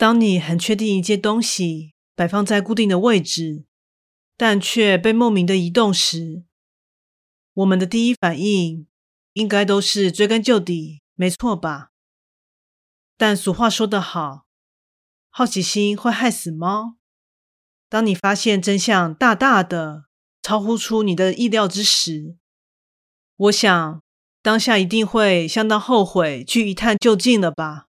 当你很确定一件东西摆放在固定的位置，但却被莫名的移动时，我们的第一反应应该都是追根究底，没错吧？但俗话说得好，好奇心会害死猫。当你发现真相大大的超乎出你的意料之时，我想当下一定会相当后悔去一探究竟了吧？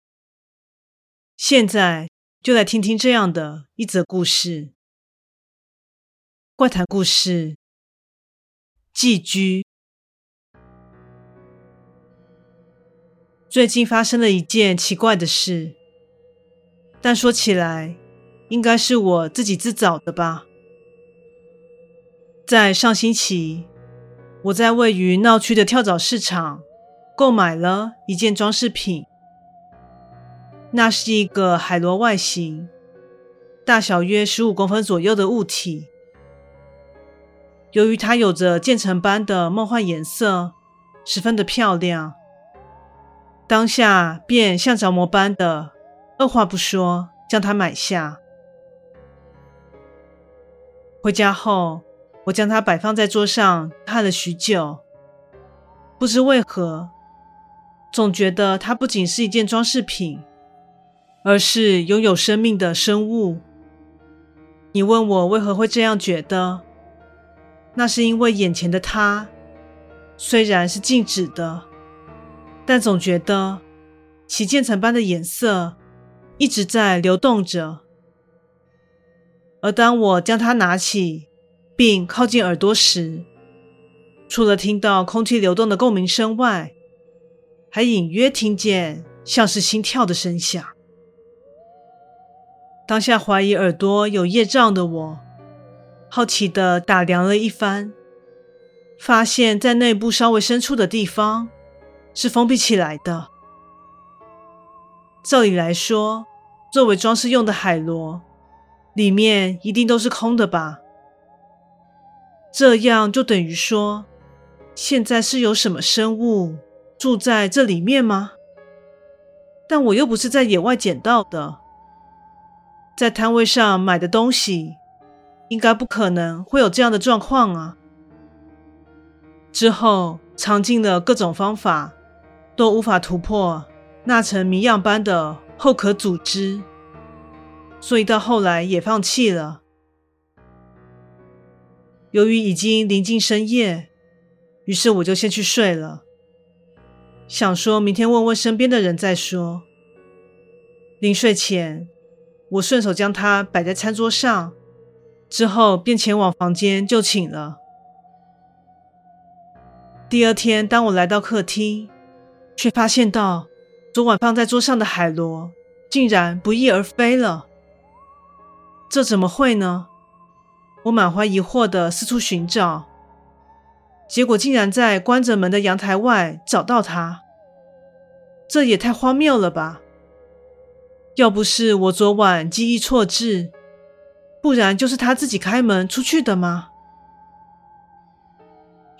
现在就来听听这样的一则故事：怪谈故事，寄居。最近发生了一件奇怪的事，但说起来，应该是我自己自找的吧。在上星期，我在位于闹区的跳蚤市场购买了一件装饰品。那是一个海螺外形，大小约十五公分左右的物体。由于它有着渐层般的梦幻颜色，十分的漂亮，当下便像着魔般的，二话不说将它买下。回家后，我将它摆放在桌上看了许久，不知为何，总觉得它不仅是一件装饰品。而是拥有生命的生物。你问我为何会这样觉得？那是因为眼前的它虽然是静止的，但总觉得其渐层般的颜色一直在流动着。而当我将它拿起并靠近耳朵时，除了听到空气流动的共鸣声外，还隐约听见像是心跳的声响。当下怀疑耳朵有业障的我，好奇地打量了一番，发现在内部稍微深处的地方是封闭起来的。照理来说，作为装饰用的海螺，里面一定都是空的吧？这样就等于说，现在是有什么生物住在这里面吗？但我又不是在野外捡到的。在摊位上买的东西，应该不可能会有这样的状况啊！之后尝尽了各种方法，都无法突破那层谜样般的后壳组织，所以到后来也放弃了。由于已经临近深夜，于是我就先去睡了，想说明天问问身边的人再说。临睡前，我顺手将它摆在餐桌上，之后便前往房间就寝了。第二天，当我来到客厅，却发现到昨晚放在桌上的海螺竟然不翼而飞了。这怎么会呢？我满怀疑惑地四处寻找，结果竟然在关着门的阳台外找到它。这也太荒谬了吧！要不是我昨晚记忆错置，不然就是他自己开门出去的吗？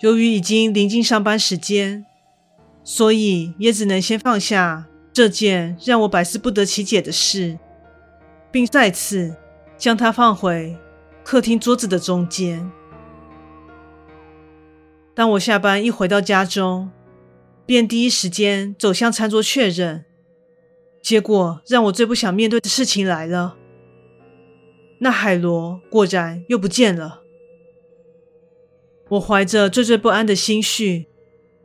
由于已经临近上班时间，所以也只能先放下这件让我百思不得其解的事，并再次将它放回客厅桌子的中间。当我下班一回到家中，便第一时间走向餐桌确认。结果让我最不想面对的事情来了，那海螺果然又不见了。我怀着惴惴不安的心绪，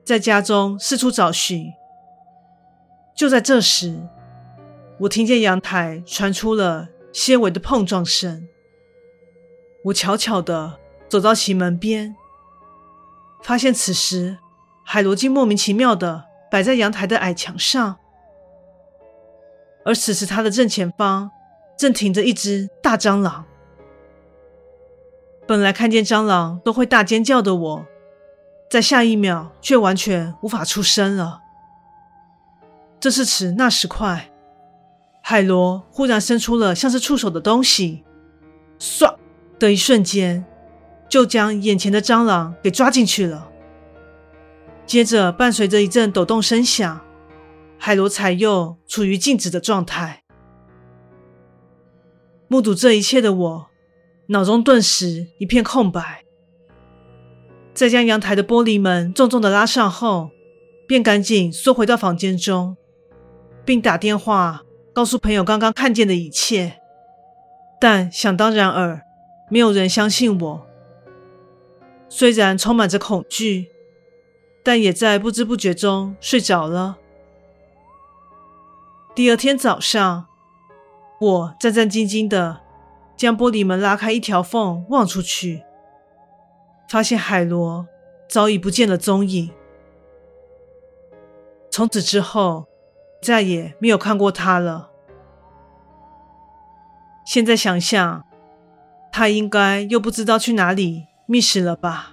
在家中四处找寻。就在这时，我听见阳台传出了些微的碰撞声。我悄悄地走到其门边，发现此时海螺竟莫名其妙地摆在阳台的矮墙上。而此时，他的正前方正停着一只大蟑螂。本来看见蟑螂都会大尖叫的我，在下一秒却完全无法出声了。这是迟那时快，海螺忽然伸出了像是触手的东西，唰的一瞬间，就将眼前的蟑螂给抓进去了。接着，伴随着一阵抖动声响。海螺才又处于静止的状态。目睹这一切的我，脑中顿时一片空白。在将阳台的玻璃门重重的拉上后，便赶紧缩回到房间中，并打电话告诉朋友刚刚看见的一切。但想当然尔，没有人相信我。虽然充满着恐惧，但也在不知不觉中睡着了。第二天早上，我战战兢兢地将玻璃门拉开一条缝，望出去，发现海螺早已不见了踪影。从此之后，再也没有看过它了。现在想想，它应该又不知道去哪里觅食了吧。